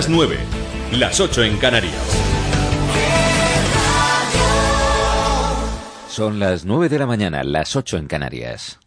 Las 9, las 8 en Canarias. Son las 9 de la mañana, las 8 en Canarias.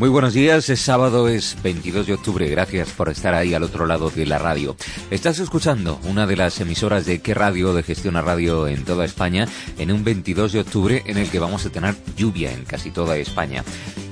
Muy buenos días, es sábado, es 22 de octubre, gracias por estar ahí al otro lado de la radio. Estás escuchando una de las emisoras de qué radio, de gestión radio en toda España, en un 22 de octubre en el que vamos a tener lluvia en casi toda España.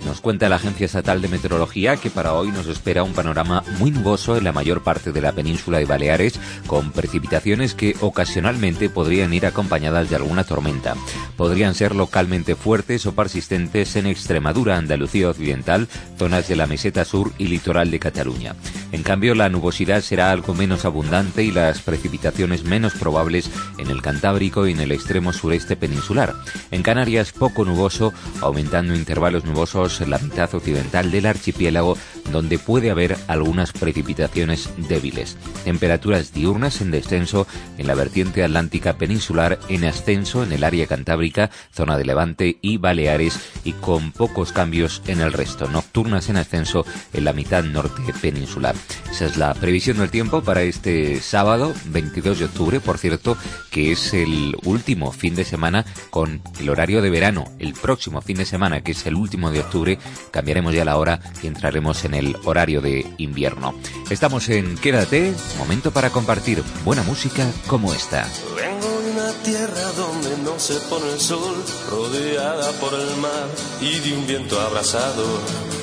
Nos cuenta la Agencia Estatal de Meteorología que para hoy nos espera un panorama muy nuboso en la mayor parte de la península de Baleares, con precipitaciones que ocasionalmente podrían ir acompañadas de alguna tormenta. Podrían ser localmente fuertes o persistentes en Extremadura, Andalucía Occidental, zonas de la meseta sur y litoral de Cataluña. En cambio, la nubosidad será algo menos abundante y las precipitaciones menos probables en el Cantábrico y en el extremo sureste peninsular. En Canarias, poco nuboso, aumentando intervalos nubosos en la mitad occidental del archipiélago, donde puede haber algunas precipitaciones débiles. Temperaturas diurnas en descenso en la vertiente atlántica peninsular, en ascenso en el área cantábrica, zona de Levante y Baleares, y con pocos cambios en el resto. Nocturnas en ascenso en la mitad norte peninsular. Esa es la previsión del tiempo para este sábado, 22 de octubre, por cierto, que es el último fin de semana con el horario de verano. El próximo fin de semana, que es el último de octubre, cambiaremos ya la hora y entraremos en el horario de invierno. Estamos en Quédate, momento para compartir buena música como esta. Vengo de una tierra donde no se pone el sol, rodeada por el mar y de un viento abrasado.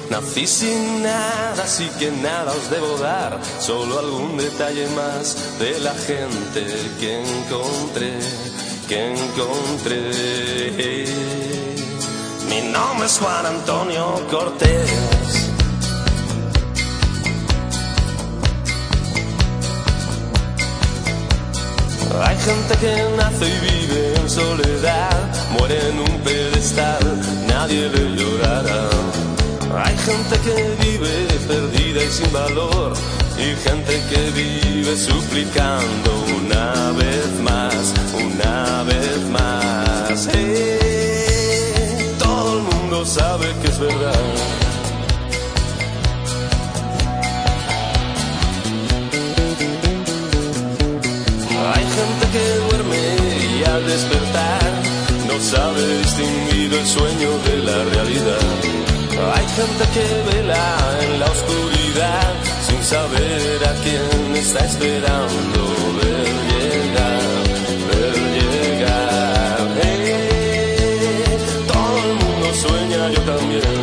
Nací sin nada, así que nada os debo dar, solo algún detalle más de la gente que encontré, que encontré. Mi nombre es Juan Antonio Cortés. Hay gente que nace y vive en soledad, muere en un pedestal, nadie le llorará. Hay gente que vive perdida y sin valor, y gente que vive suplicando una vez más, una vez más. Eh, todo el mundo sabe que es verdad. Sabe distinguir el sueño de la realidad. Hay gente que vela en la oscuridad sin saber a quién está esperando ver llegar, ver llegar. Eh, todo el mundo sueña, yo también.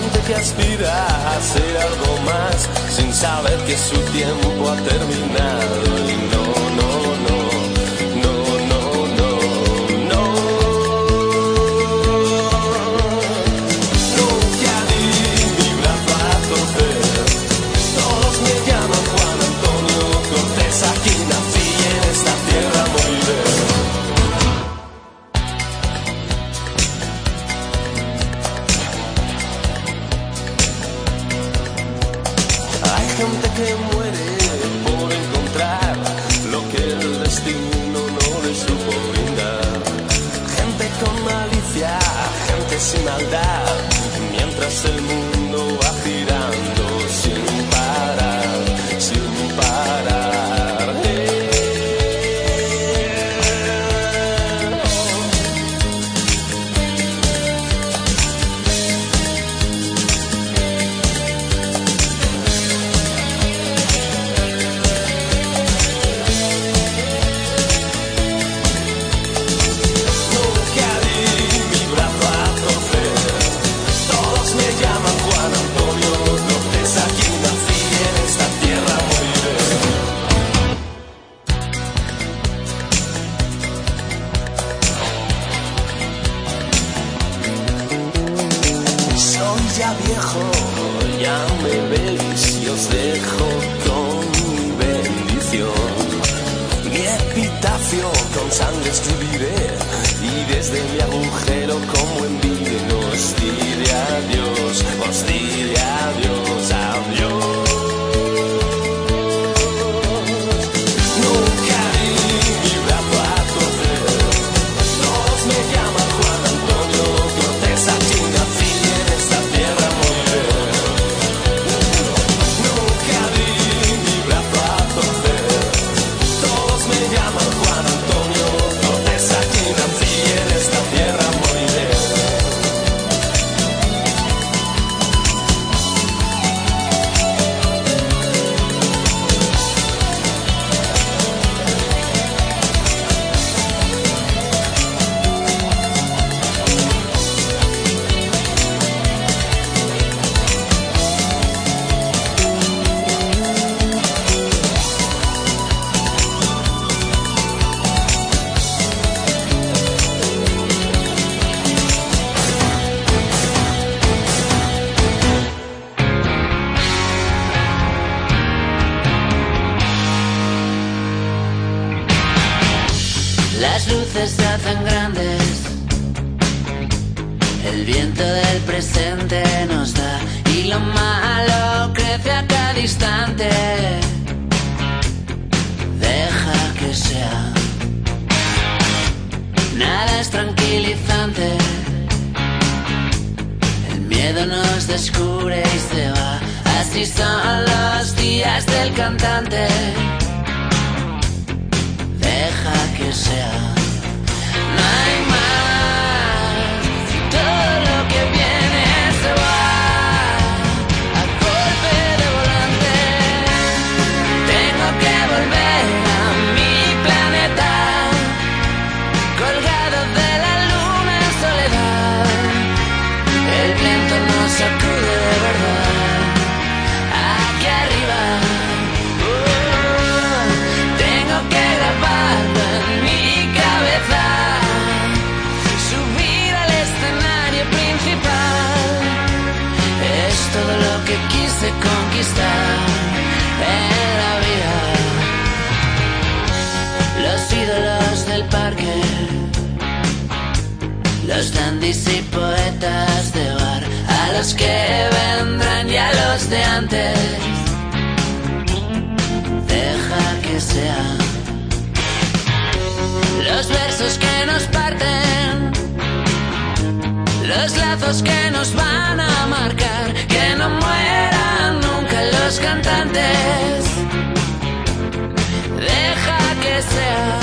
Gente que aspira a hacer algo más, sin saber que su tiempo ha terminado. los que vendrán y a los de antes. Deja que sean los versos que nos parten, los lazos que nos van a marcar, que no mueran nunca los cantantes. Deja que sean.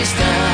distance.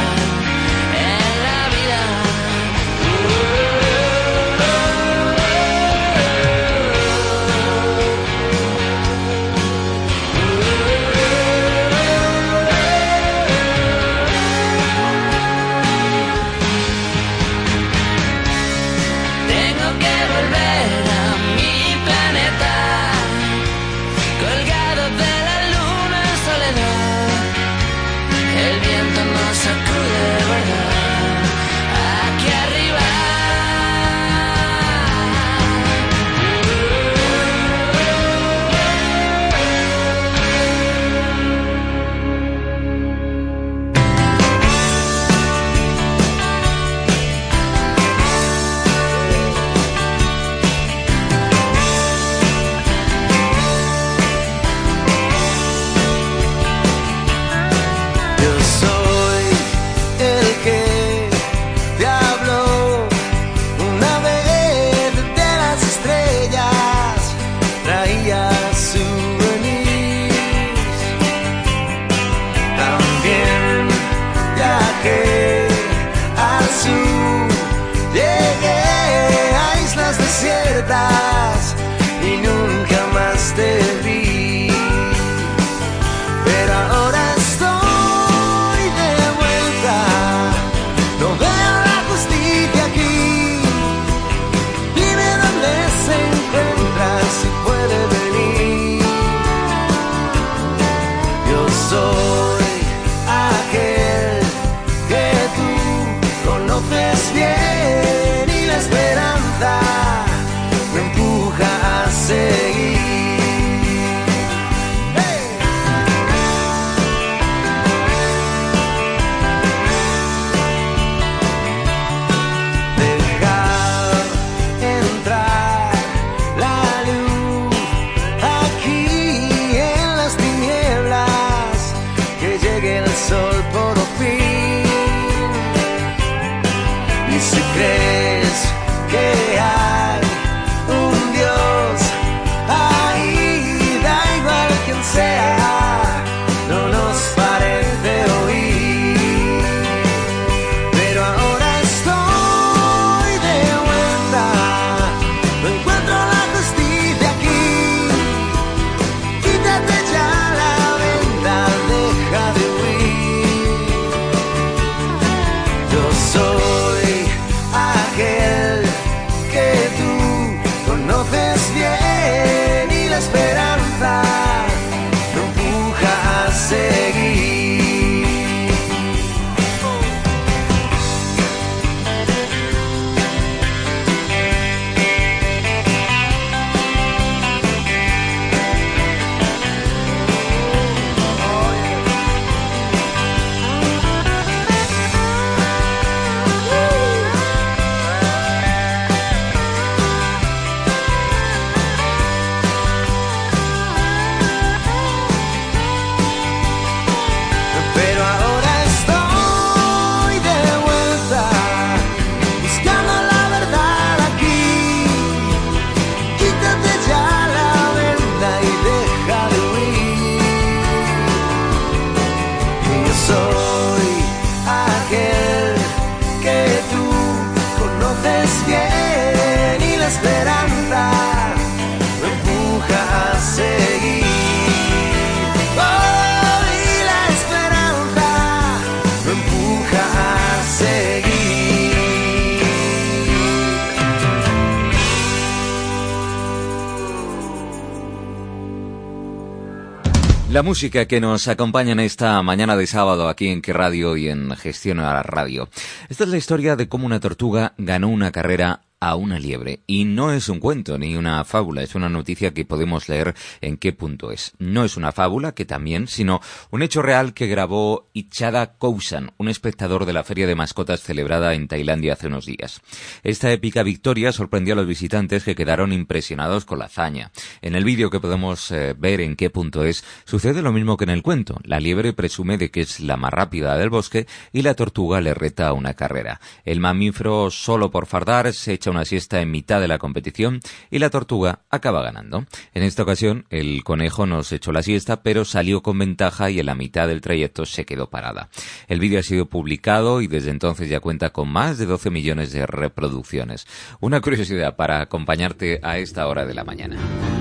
La música que nos acompaña en esta mañana de sábado aquí en Que Radio y en Gestión a la Radio. Esta es la historia de cómo una tortuga ganó una carrera a una liebre. Y no es un cuento ni una fábula, es una noticia que podemos leer en qué punto es. No es una fábula, que también, sino un hecho real que grabó Ichada Kousan, un espectador de la feria de mascotas celebrada en Tailandia hace unos días. Esta épica victoria sorprendió a los visitantes que quedaron impresionados con la hazaña. En el vídeo que podemos eh, ver en qué punto es, sucede lo mismo que en el cuento. La liebre presume de que es la más rápida del bosque y la tortuga le reta a una carrera. El mamífero, solo por fardar, se echa una siesta en mitad de la competición y la tortuga acaba ganando. En esta ocasión, el conejo no se echó la siesta, pero salió con ventaja y en la mitad del trayecto se quedó parada. El vídeo ha sido publicado y desde entonces ya cuenta con más de 12 millones de reproducciones. Una curiosidad para acompañarte a esta hora de la mañana.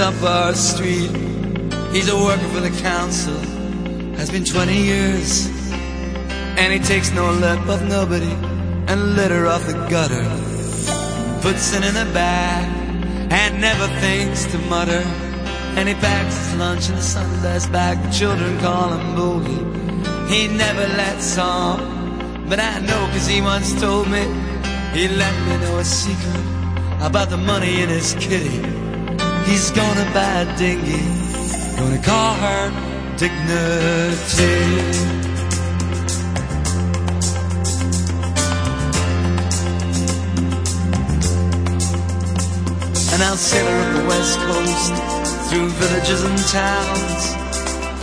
Up our street. He's a worker for the council, has been 20 years. And he takes no lip of nobody and litter off the gutter. Puts it in a bag and never thinks to mutter. And he packs his lunch in a Sunday's bag. The children call him Boogie. He never lets on, but I know cause he once told me he let me know a secret about the money in his kitty. He's gonna buy a dinghy, gonna call her Dignity. And I'll sail her up the west coast through villages and towns.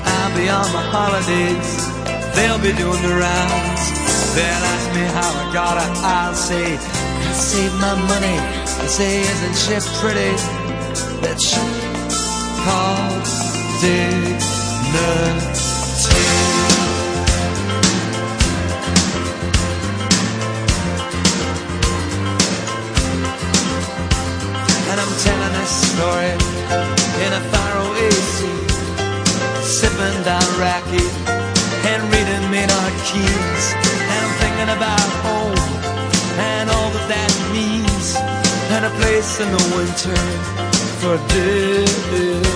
I'll be on my holidays, they'll be doing the rounds. They'll ask me how I got her, I'll say, I saved my money. I say, isn't she pretty? That ship called Dignity. And I'm telling this story in a faraway sea, sipping down Raki and reading Maynard keys, And I'm thinking about home and all that that means, and a place in the winter for dignity.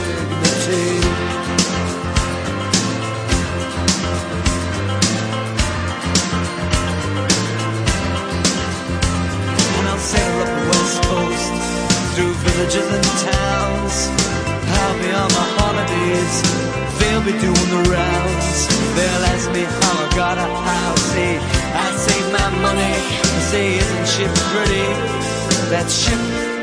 And I'll sail up the west coast through villages and towns. I'll on my holidays. They'll be doing the rounds. They'll ask me how I got a house. Say, I save my money. Say, isn't she pretty? That ship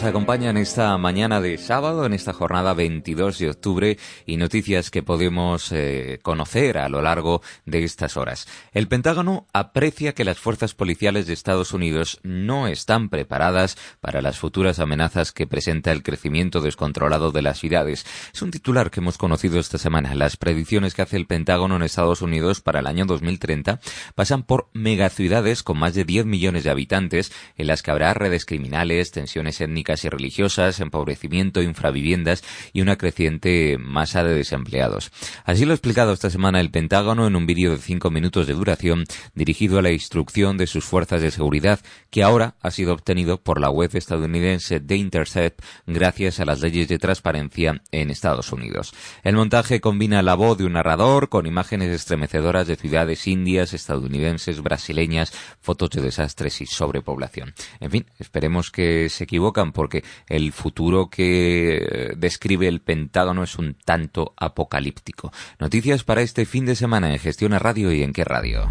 nos acompaña en esta mañana de sábado, en esta jornada 22 de octubre y noticias que podemos eh, conocer a lo largo de estas horas. El Pentágono aprecia que las fuerzas policiales de Estados Unidos no están preparadas para las futuras amenazas que presenta el crecimiento descontrolado de las ciudades. Es un titular que hemos conocido esta semana. Las predicciones que hace el Pentágono en Estados Unidos para el año 2030 pasan por megaciudades con más de 10 millones de habitantes en las que habrá redes criminales, tensiones étnicas y religiosas, empobrecimiento, infraviviendas y una creciente masa de desempleados. Así lo ha explicado esta semana el Pentágono en un vídeo de cinco minutos de duración dirigido a la instrucción de sus fuerzas de seguridad, que ahora ha sido obtenido por la web estadounidense The Intercept gracias a las leyes de transparencia en Estados Unidos. El montaje combina la voz de un narrador con imágenes estremecedoras de ciudades indias, estadounidenses, brasileñas, fotos de desastres y sobrepoblación. En fin, esperemos que se equivocan porque el futuro que describe el Pentágono es un tanto apocalíptico. Noticias para este fin de semana en Gestión a Radio y en qué radio.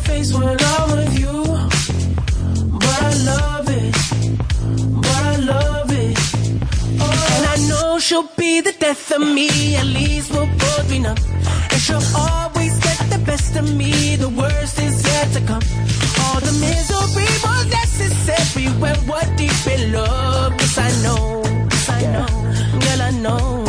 face when I'm with you. But I love it. But I love it. Oh. And I know she'll be the death of me. At least we'll both be numb. And she'll always get the best of me. The worst is yet to come. All the misery was necessary when we're deep in love. Cause I know, cause I know, girl, I know.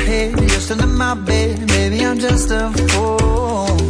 head, you're still in my bed. Maybe I'm just a fool.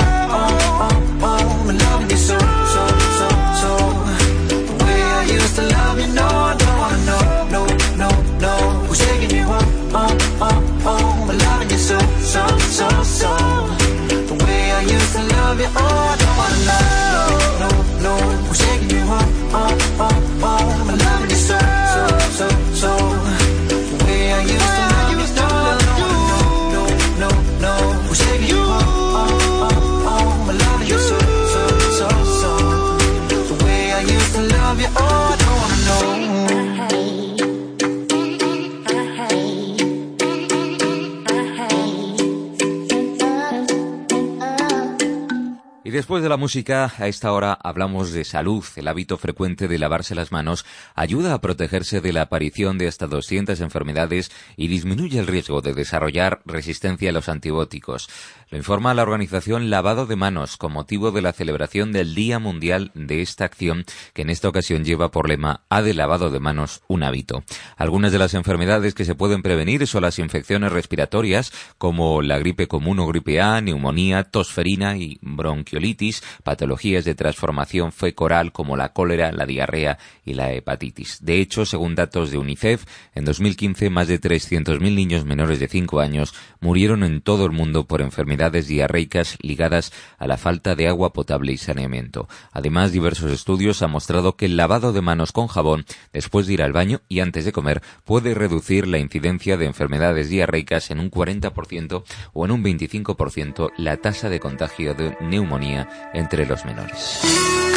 después de la música, a esta hora hablamos de salud. El hábito frecuente de lavarse las manos ayuda a protegerse de la aparición de hasta 200 enfermedades y disminuye el riesgo de desarrollar resistencia a los antibióticos. Lo informa la organización Lavado de Manos con motivo de la celebración del Día Mundial de esta acción que en esta ocasión lleva por lema A de lavado de manos un hábito. Algunas de las enfermedades que se pueden prevenir son las infecciones respiratorias como la gripe común o gripe A, neumonía, tosferina y bronquiolitis, patologías de transformación fecoral como la cólera, la diarrea y la hepatitis. De hecho, según datos de UNICEF, en 2015 más de 300.000 niños menores de 5 años murieron en todo el mundo por enfermedades diarreicas ligadas a la falta de agua potable y saneamiento. Además, diversos estudios han mostrado que el lavado de manos con jabón después de ir al baño y antes de comer puede reducir la incidencia de enfermedades diarreicas en un 40% o en un 25% la tasa de contagio de neumonía entre los menores.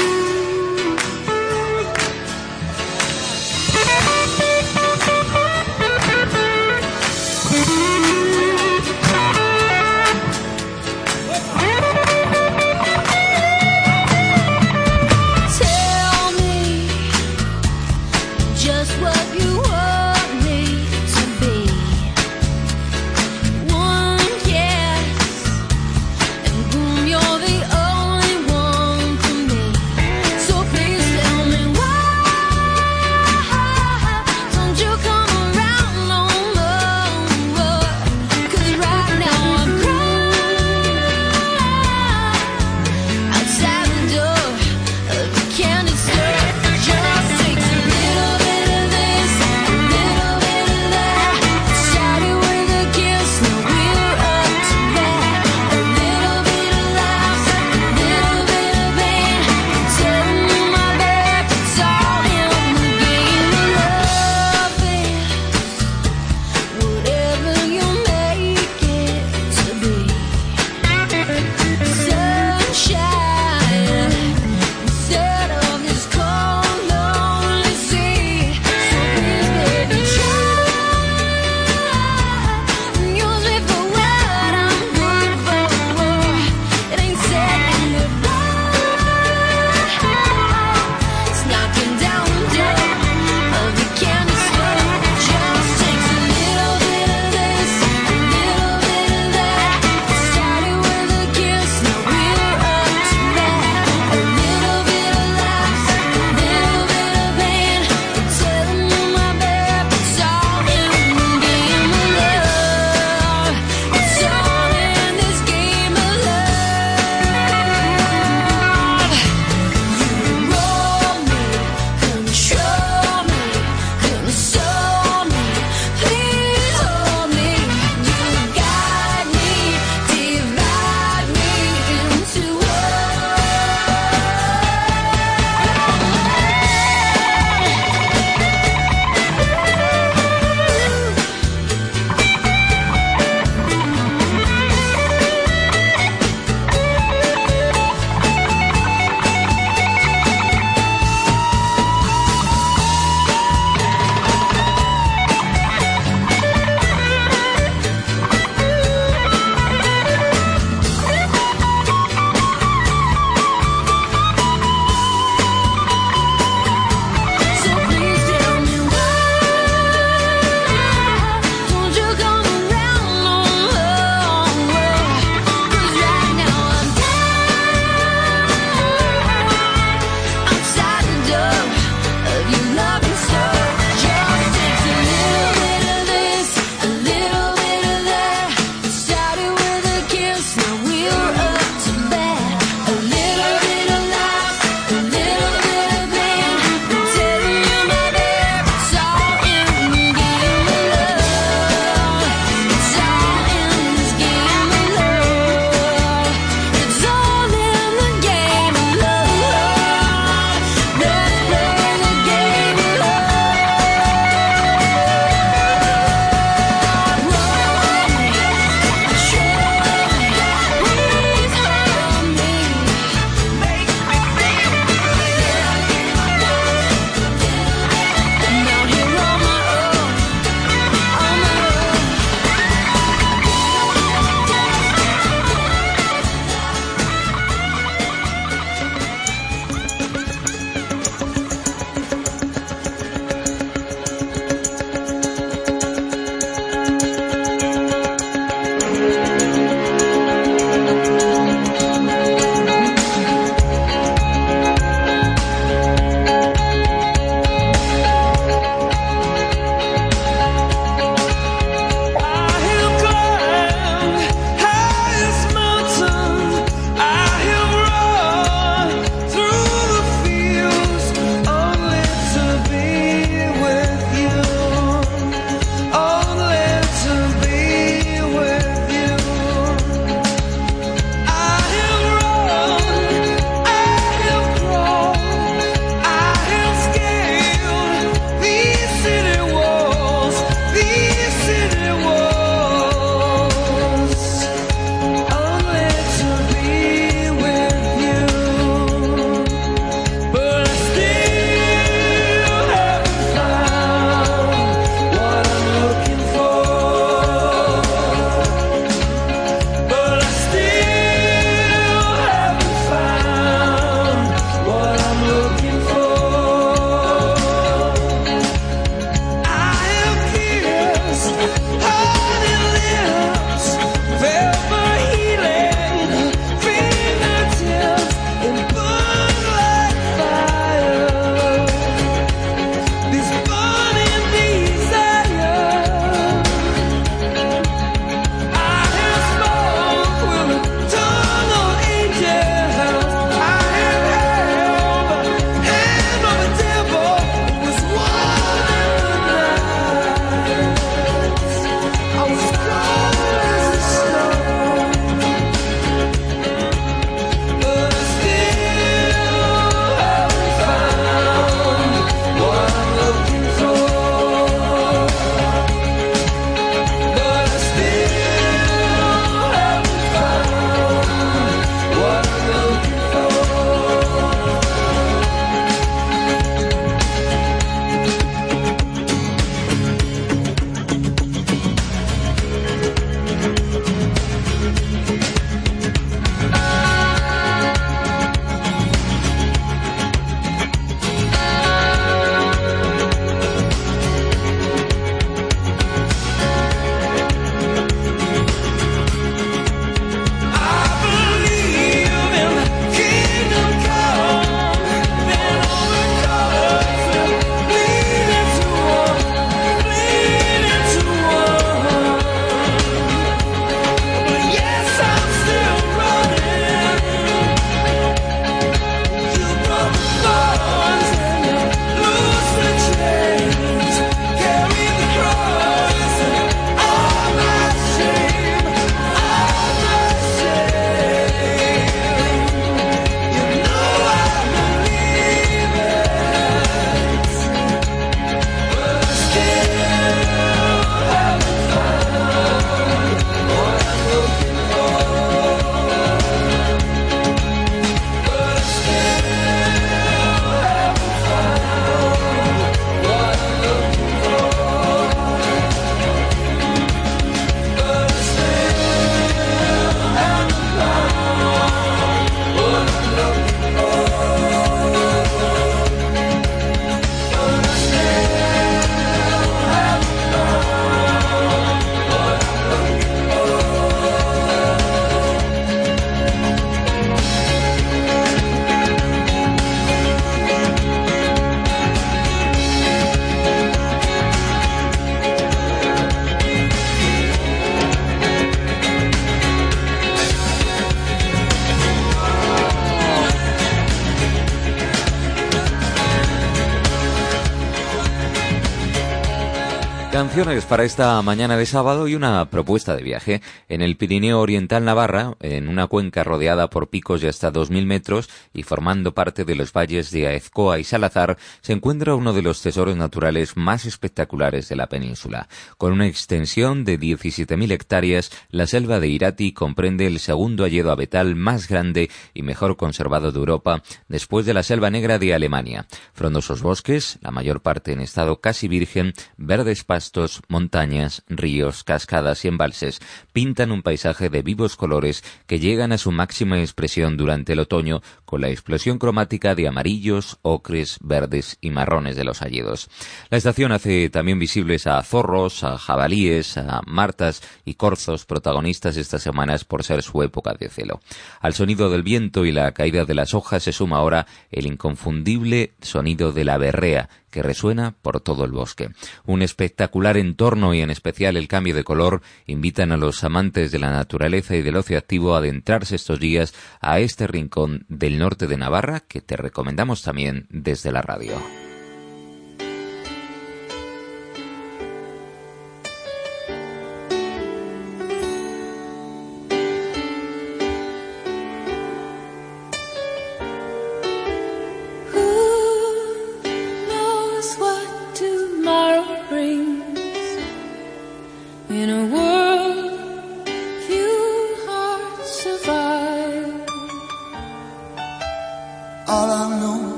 Canciones para esta mañana de sábado y una propuesta de viaje. En el Pirineo Oriental Navarra, en una cuenca rodeada por picos de hasta 2.000 metros y formando parte de los valles de Aezcoa y Salazar, se encuentra uno de los tesoros naturales más espectaculares de la península. Con una extensión de 17.000 hectáreas, la selva de Irati comprende el segundo hayedo abetal más grande y mejor conservado de Europa, después de la selva negra de Alemania. Frondosos bosques, la mayor parte en estado casi virgen, verdes pastos, montañas, ríos, cascadas y embalses pintan un paisaje de vivos colores que llegan a su máxima expresión durante el otoño con la explosión cromática de amarillos, ocres, verdes y marrones de los hayedos. La estación hace también visibles a zorros, a jabalíes, a martas y corzos protagonistas estas semanas por ser su época de celo. Al sonido del viento y la caída de las hojas se suma ahora el inconfundible sonido de la berrea que resuena por todo el bosque. Un espectacular entorno y en especial el cambio de color invitan a los amantes de la naturaleza y del ocio activo a adentrarse estos días a este rincón del norte de Navarra que te recomendamos también desde la radio.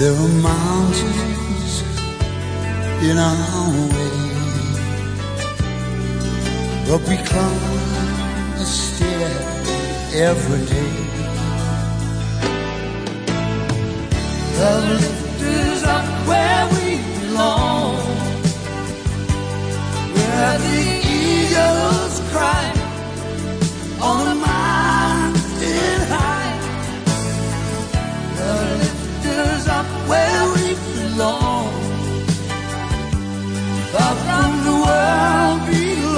There are mountains in our way. But we climb a stair every day. The lift is up where we belong, where the eagles cry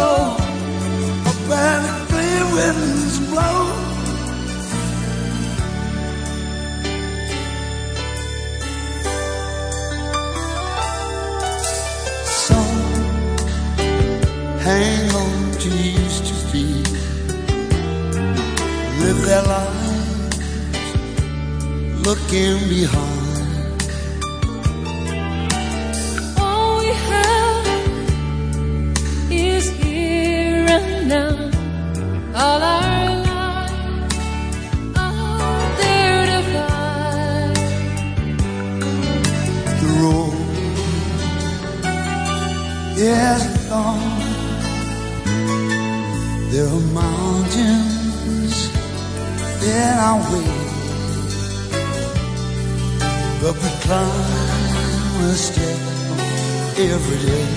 below where the clear winds blow. Some hang on to used to be, live their lives looking behind. Is long. There are mountains in our way, but we climb a step every day.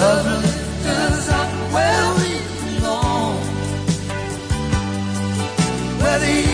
Love lifts us up where we belong, where the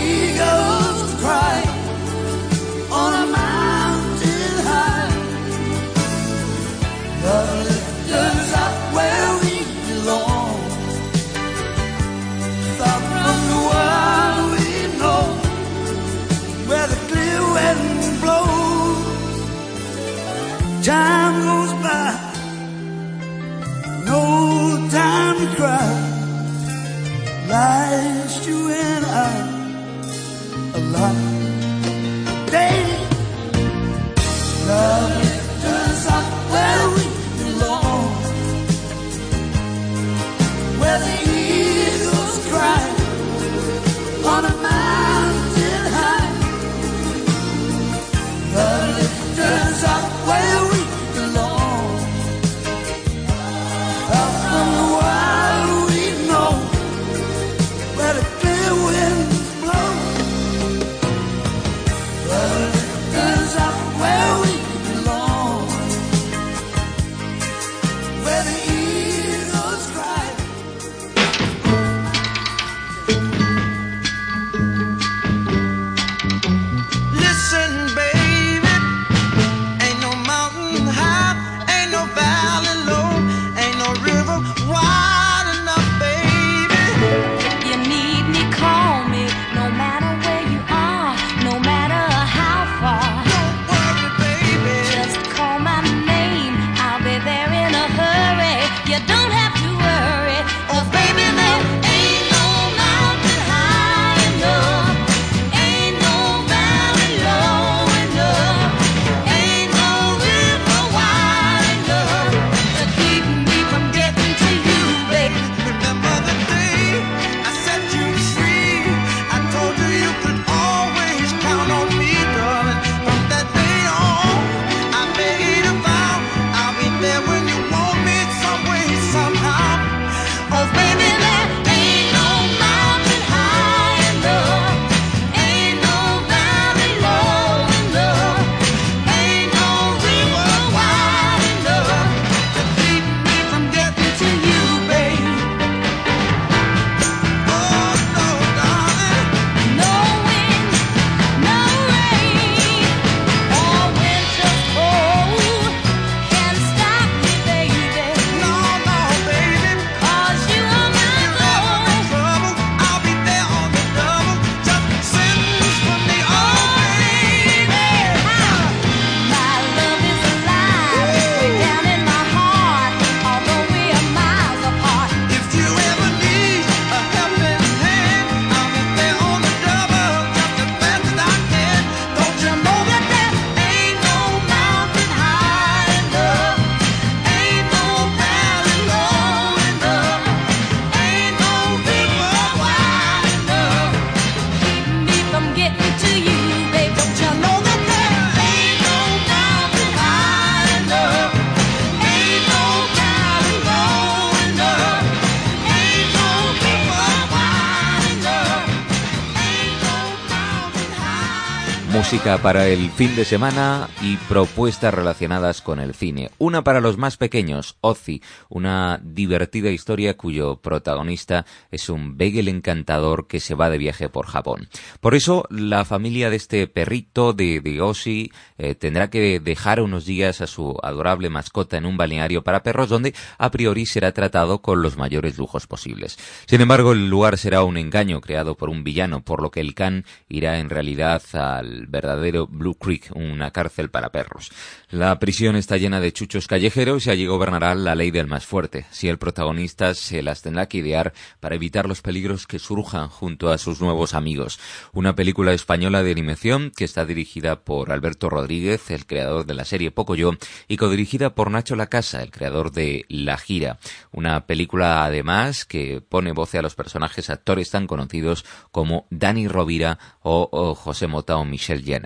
para el fin de semana y propuestas relacionadas con el cine. Una para los más pequeños, Ozzy, una divertida historia cuyo protagonista es un bagel encantador que se va de viaje por Japón. Por eso, la familia de este perrito de, de Ozzy eh, tendrá que dejar unos días a su adorable mascota en un balneario para perros donde a priori será tratado con los mayores lujos posibles. Sin embargo, el lugar será un engaño creado por un villano, por lo que el can irá en realidad al verdadero Blue Creek, una cárcel para perros. La prisión está llena de chuchos callejeros y allí gobernará la ley del más fuerte. Si el protagonista se las tendrá que idear para evitar los peligros que surjan junto a sus nuevos amigos. Una película española de animación que está dirigida por Alberto Rodríguez, el creador de la serie Pocoyo, y codirigida por Nacho Lacasa, el creador de La Gira. Una película además que pone voz a los personajes actores tan conocidos como Dani Rovira o, José Mota o Michelle.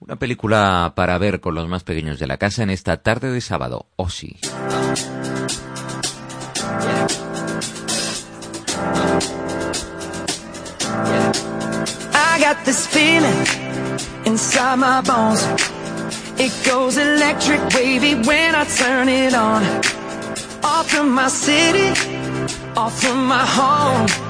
Una película para ver con los más pequeños de la casa en esta tarde de sábado, Ozzy. I got this feeling inside my bones. It goes electric wavy when I turn it on. Off from my city, off from my home.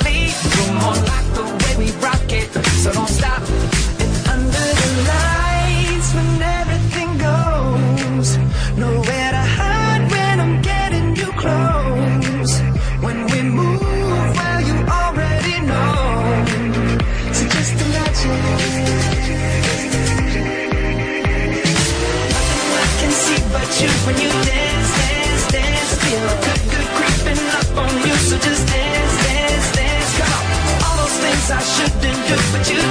Do, but you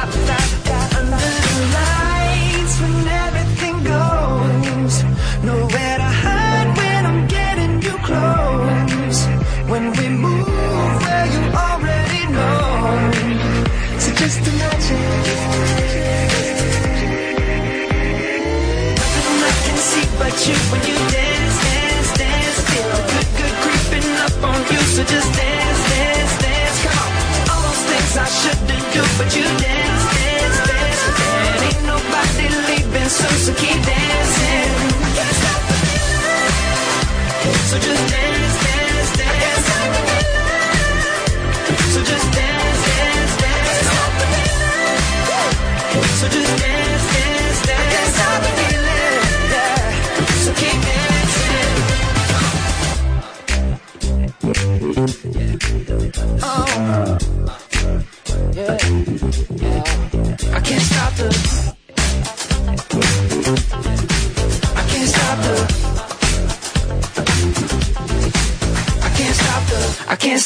Soon, so keep dancing. Can't stop the feeling. So just dance,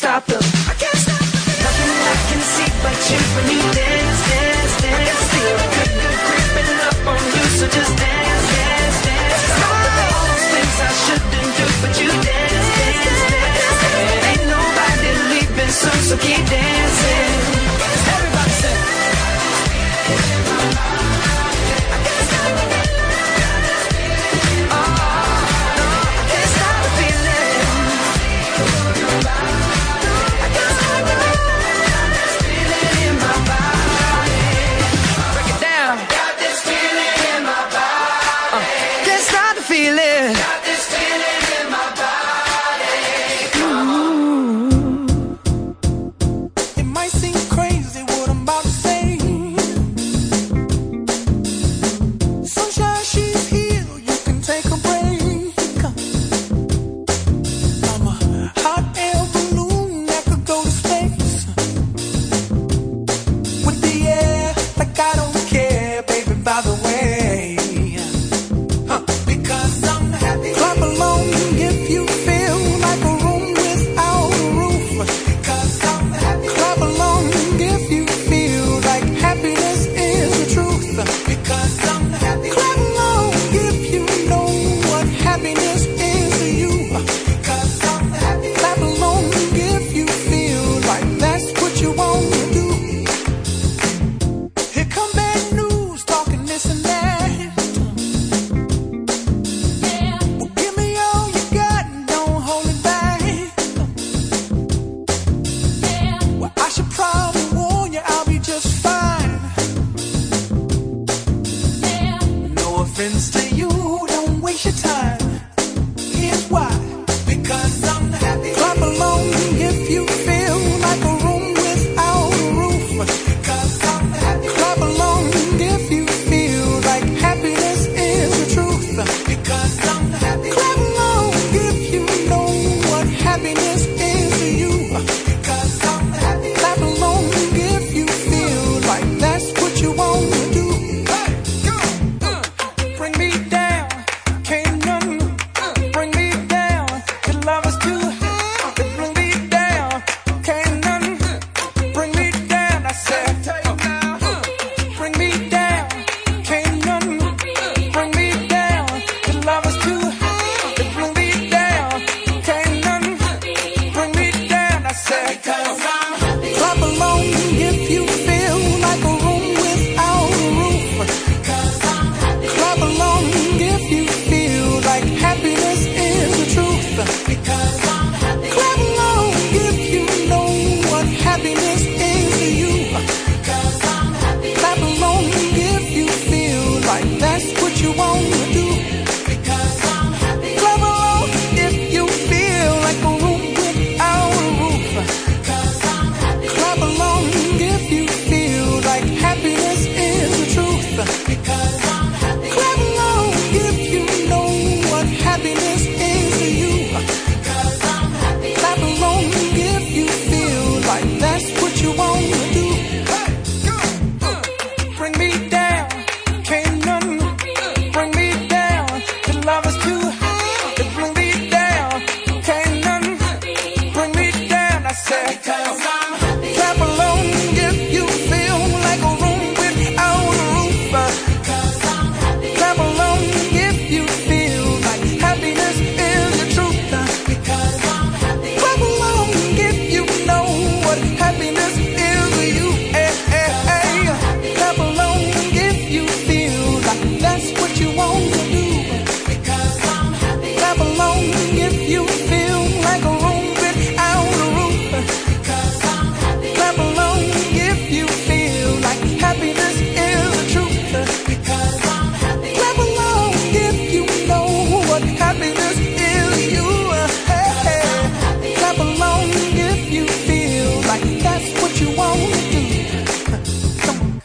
stop them. I can't stop them. Nothing I can see but you when you dance, dance, dance. I can feel the good, good creeping up on you, so just dance, dance, dance. Stop all those things I shouldn't do, but you dance, dance, dance. dance. Ain't nobody leaving soon, so keep dancing. because I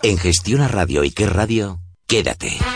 En Gestiona Radio y Qué Radio, quédate.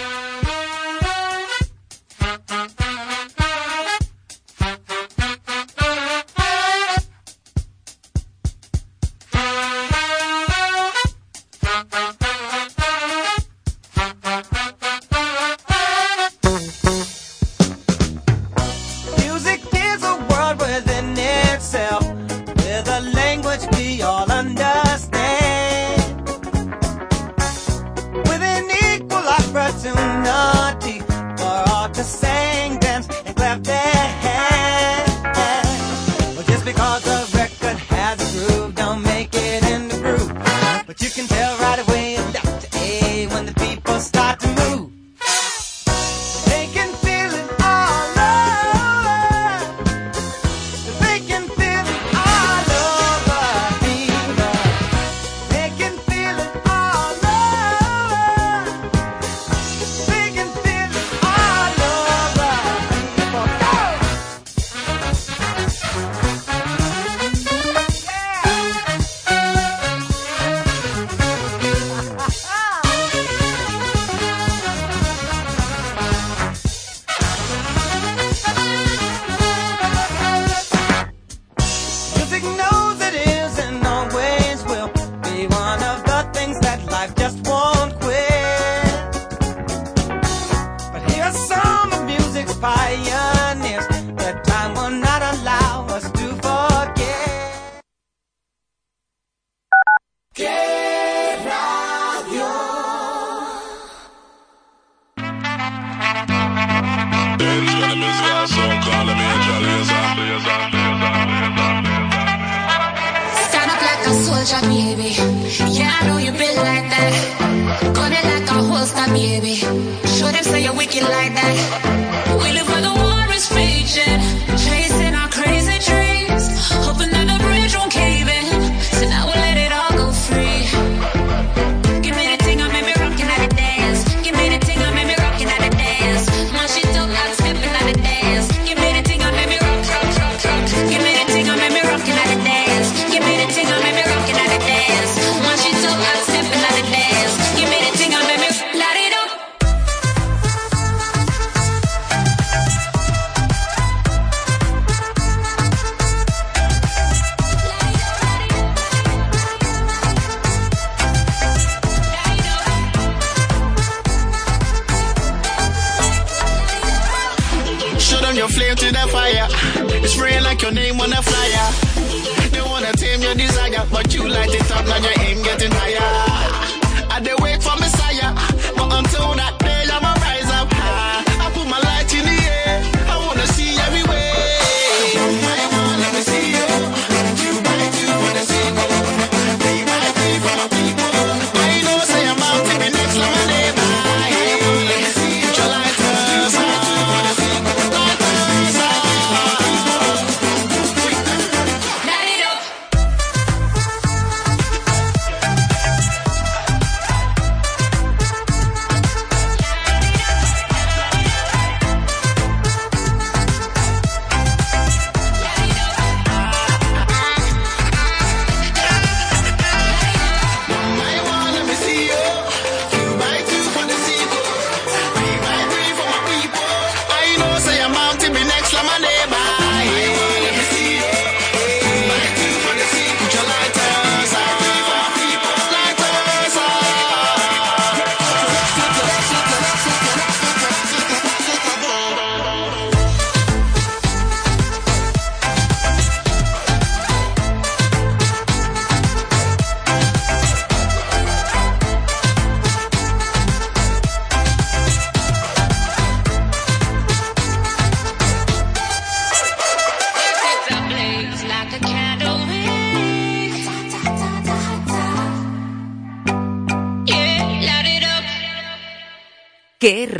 really wanna fly ya. They wanna tame your desire, but you light it up, now your aim get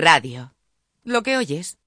Radio. Lo que oyes